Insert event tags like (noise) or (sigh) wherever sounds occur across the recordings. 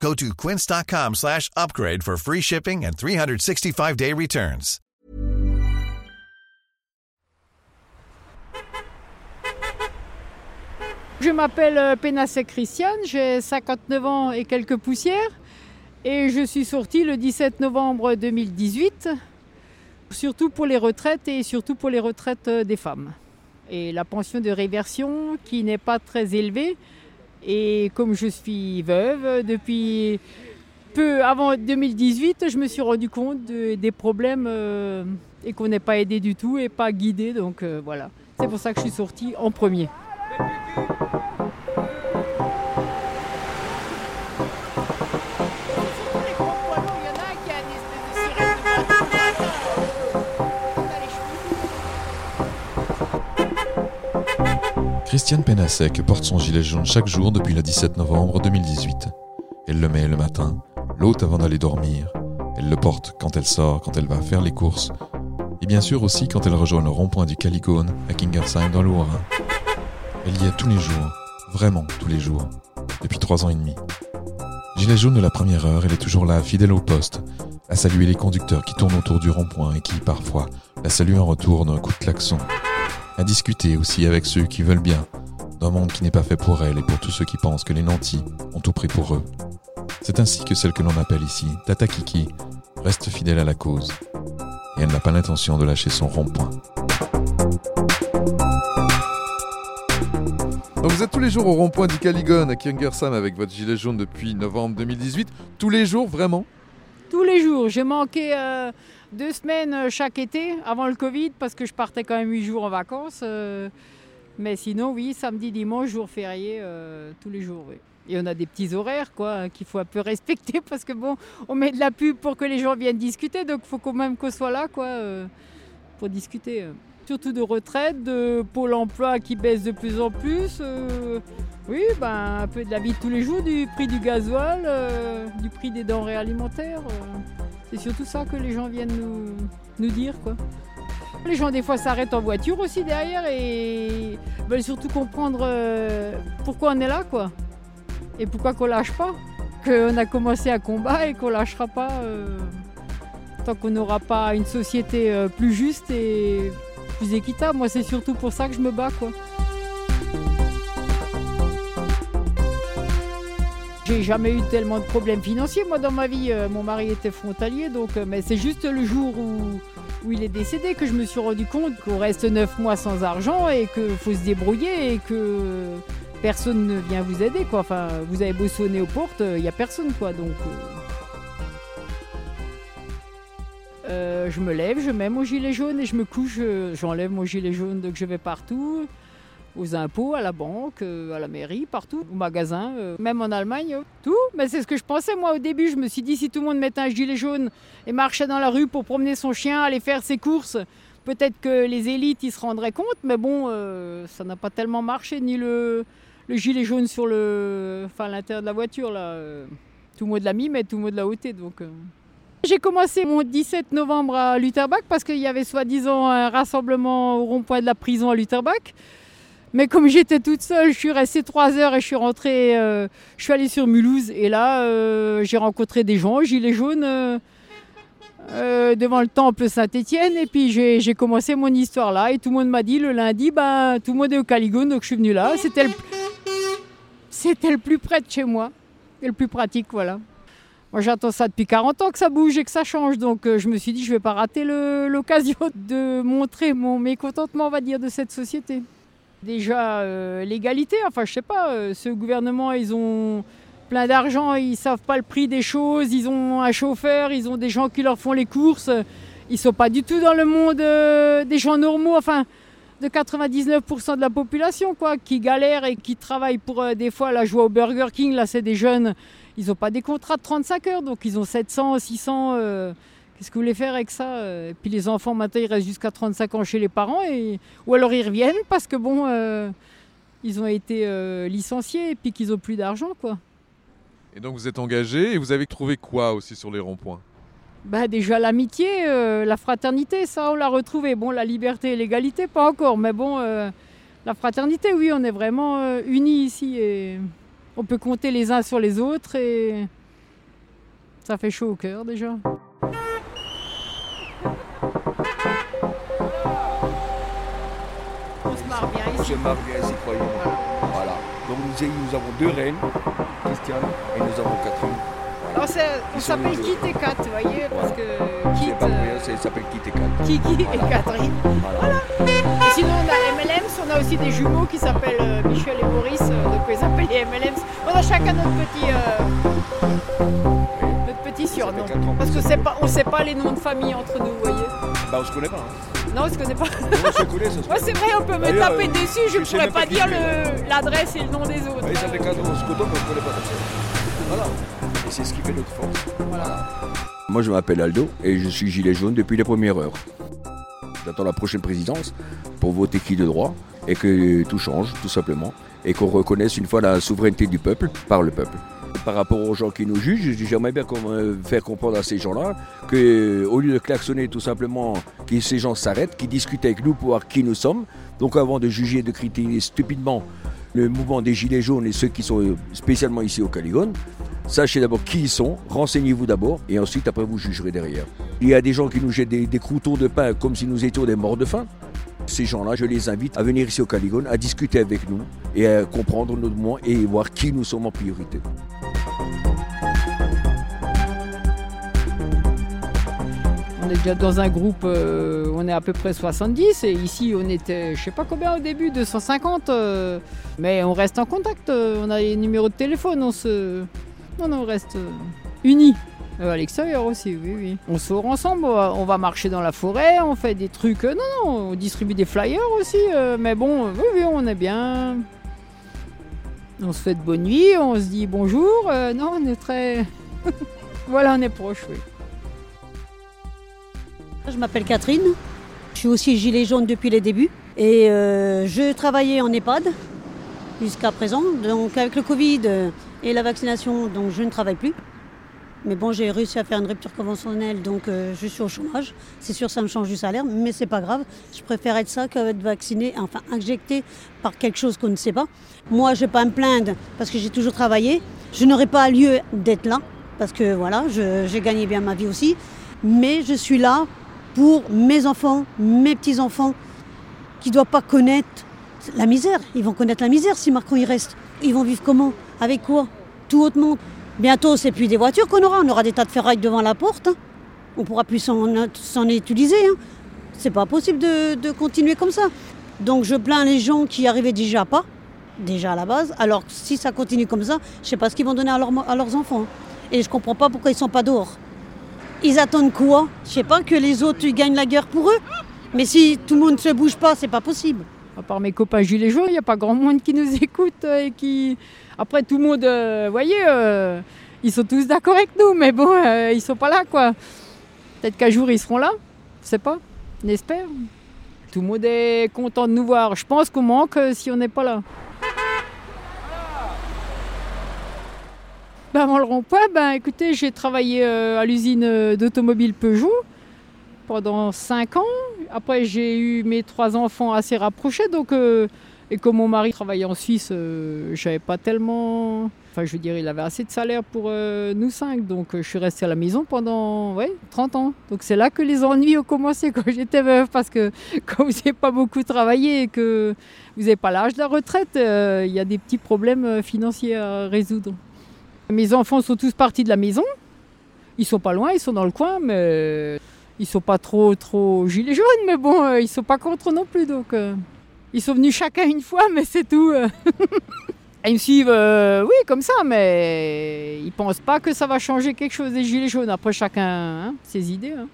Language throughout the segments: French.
Go to quince.com slash upgrade for free shipping and 365-day returns. Je m'appelle euh, Pénassec Christiane, j'ai 59 ans et quelques poussières et je suis sortie le 17 novembre 2018, surtout pour les retraites et surtout pour les retraites euh, des femmes. Et la pension de réversion qui n'est pas très élevée et comme je suis veuve depuis peu avant 2018, je me suis rendu compte de- des problèmes euh, et qu'on n'est pas aidé du tout et pas guidé donc euh, voilà. C'est pour ça que je suis sortie en premier. Christiane Pénassec porte son gilet jaune chaque jour depuis le 17 novembre 2018. Elle le met le matin, l'ôte avant d'aller dormir. Elle le porte quand elle sort, quand elle va faire les courses. Et bien sûr aussi quand elle rejoint le rond-point du Calicone à Kingersheim dans le. Elle y est tous les jours, vraiment tous les jours, depuis trois ans et demi. Gilet jaune de la première heure, elle est toujours là, fidèle au poste, à saluer les conducteurs qui tournent autour du rond-point et qui, parfois, la saluent en retour d'un coup de à discuter aussi avec ceux qui veulent bien, d'un monde qui n'est pas fait pour elle et pour tous ceux qui pensent que les nantis ont tout pris pour eux. C'est ainsi que celle que l'on appelle ici Tata Kiki reste fidèle à la cause. Et elle n'a pas l'intention de lâcher son rond-point. Vous êtes tous les jours au rond-point du Caligone à Kingersheim avec votre gilet jaune depuis novembre 2018. Tous les jours, vraiment? Tous les jours. J'ai manqué euh, deux semaines euh, chaque été avant le Covid parce que je partais quand même huit jours en vacances. euh, mais sinon, oui, samedi, dimanche, jour férié, tous les jours. Et on a des petits horaires quoi hein, qu'il faut un peu (laughs) respecter parce que bon, on met de la pub pour que les gens viennent discuter, donc il faut quand même qu'on soit là quoi pour discuter. Surtout de retraite, de pôle emploi qui baisse de plus en plus. euh, oui, ben, un peu de la vie de tous les jours, du prix du gasoil, euh, du prix des denrées alimentaires. euh. c'est surtout ça que les gens viennent nous, dire. Quoi. Les gens, des fois, s'arrêtent en voiture aussi derrière et veulent surtout comprendre pourquoi on est là, quoi. Et pourquoi qu'on lâche pas. Qu'on a commencé à combat et qu'on lâchera pas tant qu'on n'aura pas une société plus juste et plus équitable. Moi, c'est surtout pour ça que je me bats, quoi. J'ai jamais eu tellement de problèmes financiers moi dans ma vie. Euh, mon mari était frontalier donc euh, mais c'est juste le jour où, il est décédé que je me suis rendu compte qu'on reste neuf mois sans argent et qu'il faut se débrouiller et que personne ne vient vous aider quoi. Enfin vous avez beau aux portes, il n'y a personne quoi donc. euh, euh, je me lève, je mets mon gilet jaune et je me couche, euh, j'enlève mon gilet jaune donc je vais partout aux impôts, à la banque, euh, à la mairie, partout, au magasin, même en Allemagne, tout. Mais c'est ce que je pensais moi au début. Je me suis dit si tout le monde mettait un gilet jaune et marchait dans la rue pour promener son chien, aller faire ses courses, peut-être que les élites ils se rendraient compte. Mais bon, ça n'a pas tellement marché, ni le, le gilet jaune sur le, enfin, l'intérieur de la voiture là. euh, tout le monde l'a mis, mais tout le monde l'a ôté donc. J'ai commencé mon 17 novembre à Lutterbach parce qu'il y avait soi-disant un rassemblement au rond-point de la prison à Lutterbach. Mais comme j'étais toute seule, je suis restée trois heures et je suis rentrée, euh, je suis allée sur Mulhouse et là euh, j'ai rencontré des gens, gilets jaunes, euh, devant le temple Saint-Étienne et puis j'ai commencé mon histoire là et tout le monde m'a dit le lundi, ben, tout le monde est au Caligone donc je suis venue là. C'était le, le plus près de chez moi et le plus pratique, voilà. J'attends ça depuis 40 ans que ça bouge et que ça change donc euh, je me suis dit je vais pas rater (laughs) l'occasion de montrer mon mécontentement on va dire de cette société. Déjà, euh, l'égalité, enfin, je sais pas, euh, ce gouvernement, ils ont plein d'argent, ils savent pas le prix des choses, ils ont un chauffeur, ils ont des gens qui leur font les courses, ils sont pas du tout dans le monde des gens normaux, enfin, de 99% de la population, quoi, qui galèrent et qui travaillent pour des fois la joie au Burger King, là, c'est des jeunes, ils ont pas des contrats de 35 heures, donc ils ont 700, 600, euh, Qu'est-ce que vous voulez faire avec ça Et puis les enfants, maintenant, ils restent jusqu'à 35 ans chez les parents, et... ou alors ils reviennent parce que bon, euh, ils ont été euh, licenciés et puis qu'ils n'ont plus d'argent, quoi. Et donc vous êtes engagé et vous avez trouvé quoi aussi sur les ronds-points? Bah déjà l'amitié, euh, la fraternité, ça on l'a retrouvé. Bon, la liberté et l'égalité, pas encore, mais bon, euh, la fraternité, oui, on est vraiment euh, unis ici et on peut compter les uns sur les autres et ça fait chaud au cœur déjà. On se marre bien Je marre bien ici, croyez-moi. Voilà. Donc nous, nous avons deux reines, Christiane, et nous avons Catherine. Alors c'est- on s'appelle. Kit et Kat, vous voyez, parce que C'est Kit, pas pour euh, rien, c'est- ça s'appelle Kit et Kat. Kiki et Voilà. Catherine. Voilà. Et sinon, on a on a aussi des jumeaux qui s'appellent euh, Michel et Maurice, euh, donc ils s'appellent les MLMs. On a chacun notre petit, euh, notre petit surnom. Parce qu'on se sait pas, on sait pas les noms de famille entre nous, vous voyez. Bah on se connaît pas. Hein. Non, on se connaît pas. on se connaît, ça se Moi, c'est vrai, on peut me taper euh, dessus, je ne pourrais pas dire le- l'adresse et le nom des autres. Ça fait 4 ans qu'on se côtoie, mais on se connaît pas. Voilà. Et c'est ce qui fait notre force. Voilà. Moi je m'appelle Aldo et je suis gilet jaune depuis les premières heures. J'attends la prochaine présidence pour voter qui de droit et que tout change tout simplement et qu'on reconnaisse une fois la souveraineté du peuple par le peuple. Par rapport aux gens qui nous jugent, j'aimerais bien euh, faire comprendre à ces gens-là qu'au lieu de klaxonner tout simplement, que ces gens s'arrêtent, qu'ils discutent avec nous pour voir qui nous sommes. Donc avant de juger et de critiquer stupidement le mouvement des Gilets jaunes et ceux qui sont euh, spécialement ici au Caligone, Sachez d'abord qui ils sont, renseignez-vous d'abord, et ensuite après vous jugerez derrière. Il y a des gens qui nous jettent des, des croutons de pain comme si nous étions des morts de faim. Ces gens-là, je les invite à venir ici au Caligone, à discuter avec nous et à comprendre notre mouvement et voir qui nous sommes en priorité. On est déjà dans un groupe, euh, on est à peu près 70 et ici on était, je sais pas combien au début, 250. euh, mais on reste en contact, euh, on a les numéros de téléphone, on se, non, non, on reste unis. Euh, à l'extérieur aussi, oui, oui. On sort ensemble, on va, marcher dans la forêt, on fait des trucs. euh, non, non, on distribue des flyers aussi. euh, mais bon, oui, oui, on est bien. On se de bonne nuit, on se dit bonjour. non, on est très. (laughs) voilà, on est proche, oui. Je m'appelle Catherine. Je suis aussi gilet jaune depuis les débuts. Et je travaillais en EHPAD jusqu'à présent. Donc avec le Covid et la vaccination, donc je ne travaille plus. Mais bon, j'ai réussi à faire une rupture conventionnelle, donc euh, je suis au chômage. C'est sûr, ça me change du salaire, mais c'est pas grave. Je préfère être ça qu'être vacciné, enfin injecté par quelque chose qu'on ne sait pas. Moi, je ne vais pas me plaindre parce que j'ai toujours travaillé. Je n'aurais pas lieu d'être là parce que voilà, j'ai gagné bien ma vie aussi. Mais je suis là pour mes enfants, mes petits-enfants, qui ne doivent pas connaître la misère. Ils vont connaître la misère si Macron y reste. Ils vont vivre comment? Avec quoi? Tout hautement. Bientôt, c'est plus des voitures qu'on aura, on aura des tas de ferrailles devant la porte. hein. On pourra plus s'en utiliser. Hein. C'est pas possible de, continuer comme ça. Donc je plains les gens qui arrivaient déjà pas, déjà à la base. Alors si ça continue comme ça, je sais pas ce qu'ils vont donner à, leurs- enfants. hein. Et je comprends pas pourquoi ils sont pas dehors. Ils attendent quoi? Je sais pas que les autres gagnent la guerre pour eux. Mais si tout le monde ne se bouge pas, c'est pas possible. À part mes copains gilets jaunes, il n'y a pas grand monde qui nous (laughs) écoute euh, et qui. Après, tout le monde, euh, vous voyez, euh, ils sont tous d'accord avec nous, mais bon, euh, ils sont pas là, quoi. Peut-être qu'un jour ils seront là, je sais pas, on. Tout le monde est content de nous voir. Je pense qu'on manque si on n'est pas là. Ben, avant le rond-point, ben, écoutez, j'ai travaillé à l'usine d'automobile Peugeot pendant 5 ans. Après, j'ai eu mes trois enfants assez rapprochés. Donc, euh, et comme mon mari travaillait en Suisse, euh, j'avais pas tellement. Enfin, je veux dire, il avait assez de salaire pour euh, nous cinq. Donc, euh, je suis restée à la maison pendant ouais, 30 ans. Donc, c'est là que les ennuis ont commencé quand j'étais veuve. Parce que (laughs) quand vous n'avez pas beaucoup travaillé et que vous n'avez pas l'âge de la retraite, il y a des petits problèmes financiers à résoudre. Mes enfants sont tous partis de la maison. Ils sont pas loin, ils sont dans le coin, mais ils sont pas trop trop gilets jaunes, mais bon, euh, ils sont pas contre non plus, donc euh, ils sont venus chacun une fois, mais c'est tout. euh. (laughs) ils me suivent, euh, oui, comme ça, mais ils pensent pas que ça va changer quelque chose des gilets jaunes. Après, chacun hein, ses idées. hein.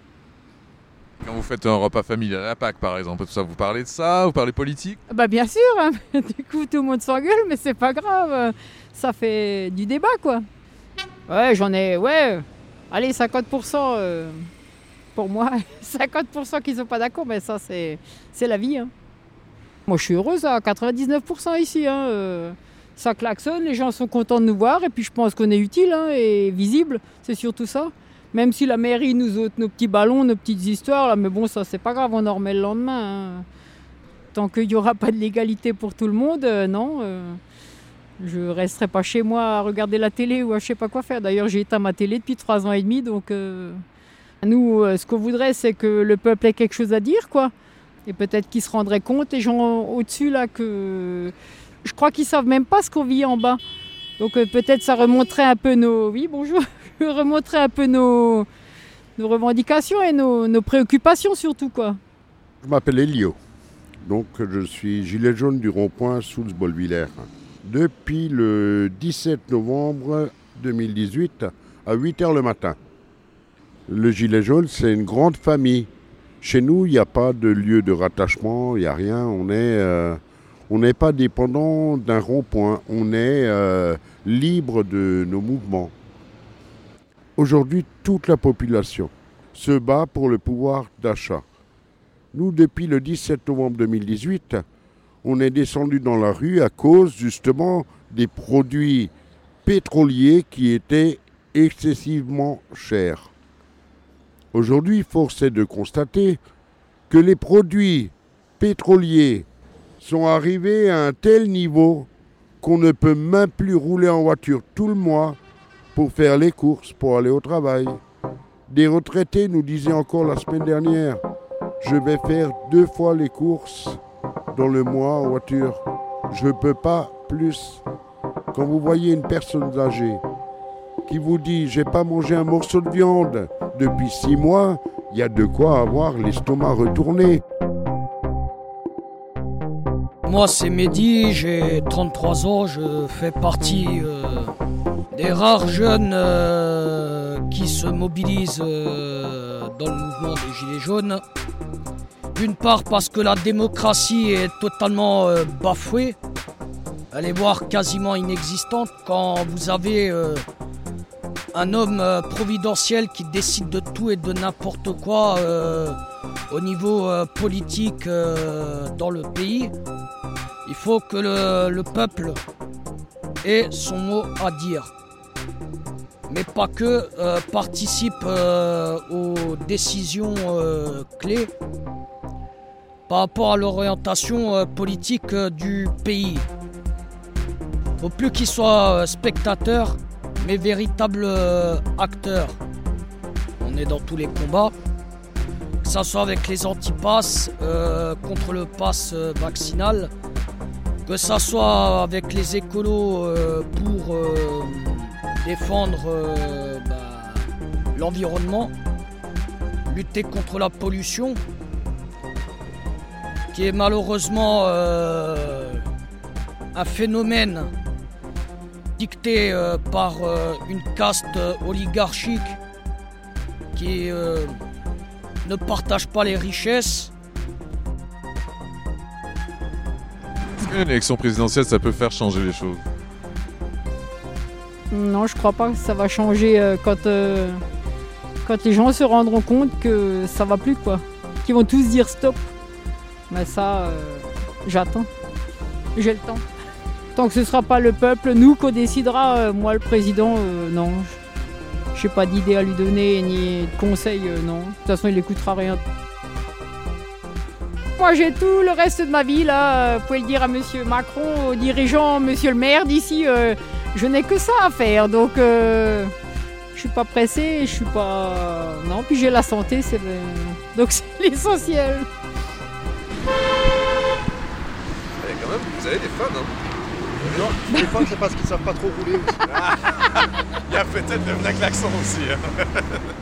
Quand vous faites un repas familial à la Pâques, par exemple, tout ça, vous parlez de ça, vous parlez politique? Bah bien sûr, hein, (laughs) du coup tout le monde s'engueule, mais c'est pas grave, ça fait du débat quoi. Ouais, j'en ai, ouais, allez 50%. Pour moi, 50% qui ne sont pas d'accord, mais ça, c'est la vie. Hein. Moi, je suis heureuse à 99% ici. Hein. Euh, ça klaxonne, les gens sont contents de nous voir, et puis je pense qu'on est utile hein, et visible, c'est surtout ça. Même si la mairie nous ôte nos petits ballons, nos petites histoires, mais bon, ça, c'est pas grave, on en remet le lendemain. Tant qu'il n'y aura pas de légalité pour tout le monde, euh, non. Euh, je resterai pas chez moi à regarder la télé ou à je sais pas quoi faire. D'ailleurs, j'ai éteint ma télé depuis trois ans et demi, donc euh, nous, ce qu'on voudrait, c'est que le peuple ait quelque chose à dire, quoi. Et peut-être qu'ils se rendraient compte, les gens au-dessus, là, que je crois qu'ils savent même pas ce qu'on vit en bas. Donc peut-être ça remonterait un peu nos. Oui, bonjour. (laughs) remonterait un peu nos, nos revendications et nos, préoccupations surtout, quoi. Je m'appelle Elio. Donc je suis gilet jaune du rond-point sous bolvillers depuis le 17 novembre 2018 à 8h le matin. Le gilet jaune, c'est une grande famille. Chez nous, il n'y a pas de lieu de rattachement, il n'y a rien. Euh, on n'est pas dépendant d'un rond-point. On est euh, libre de nos mouvements. Aujourd'hui, toute la population se bat pour le pouvoir d'achat. Nous, depuis le 17 novembre 2018, on est descendu dans la rue à cause justement des produits pétroliers qui étaient excessivement chers. Aujourd'hui, force est de constater que les produits pétroliers sont arrivés à un tel niveau qu'on ne peut même plus rouler en voiture tout le mois pour faire les courses, pour aller au travail. Des retraités nous disaient encore la semaine dernière, je vais faire deux fois les courses dans le mois en voiture. Je ne peux pas plus. Quand vous voyez une personne âgée qui vous dit j'ai pas mangé un morceau de viande depuis six mois, il y a de quoi avoir l'estomac retourné. Moi c'est Mehdi, j'ai 33 ans, je fais partie euh, des rares jeunes euh, qui se mobilisent euh, dans le mouvement des Gilets jaunes. D'une part parce que la démocratie est totalement bafouée, elle est voire quasiment inexistante quand vous avez un homme euh, providentiel qui décide de tout et de n'importe quoi au niveau politique dans le pays. Il faut que le, peuple ait son mot à dire mais pas que, participe aux décisions clés par rapport à l'orientation euh, politique euh, du pays. Faut plus qu'il soit euh, spectateur, mais véritable acteur. On est dans tous les combats, que ce soit avec les antipasses contre le pass vaccinal, que ce soit avec les écolos pour défendre bah, l'environnement, lutter contre la pollution, qui est malheureusement euh, un phénomène dicté euh, par euh, une caste oligarchique qui ne partage pas les richesses. Est-ce qu'une élection présidentielle, ça peut faire changer les choses Non, je crois pas que ça va changer quand, quand les gens se rendront compte que ça va plus, quoi. Qu'ils vont tous dire stop. Mais ça, euh, j'attends. J'ai le temps. Tant que ce ne sera pas le peuple, nous qu'on décidera, euh, moi le président, euh, non. Je n'ai pas d'idée à lui donner, ni de conseils, non. De toute façon, il n'écoutera rien. Moi, j'ai tout le reste de ma vie, là. Vous pouvez le dire à monsieur Macron, aux dirigeants, monsieur le maire d'ici. je n'ai que ça à faire, donc je suis pas pressé, je suis pas. Non, puis j'ai la santé, c'est. Donc (laughs) c'est l'essentiel. Même, vous avez des fans, hein Non, les fans, c'est parce qu'ils savent pas trop rouler aussi. (laughs) Il y a peut-être le Black Laxon aussi. Hein. (laughs)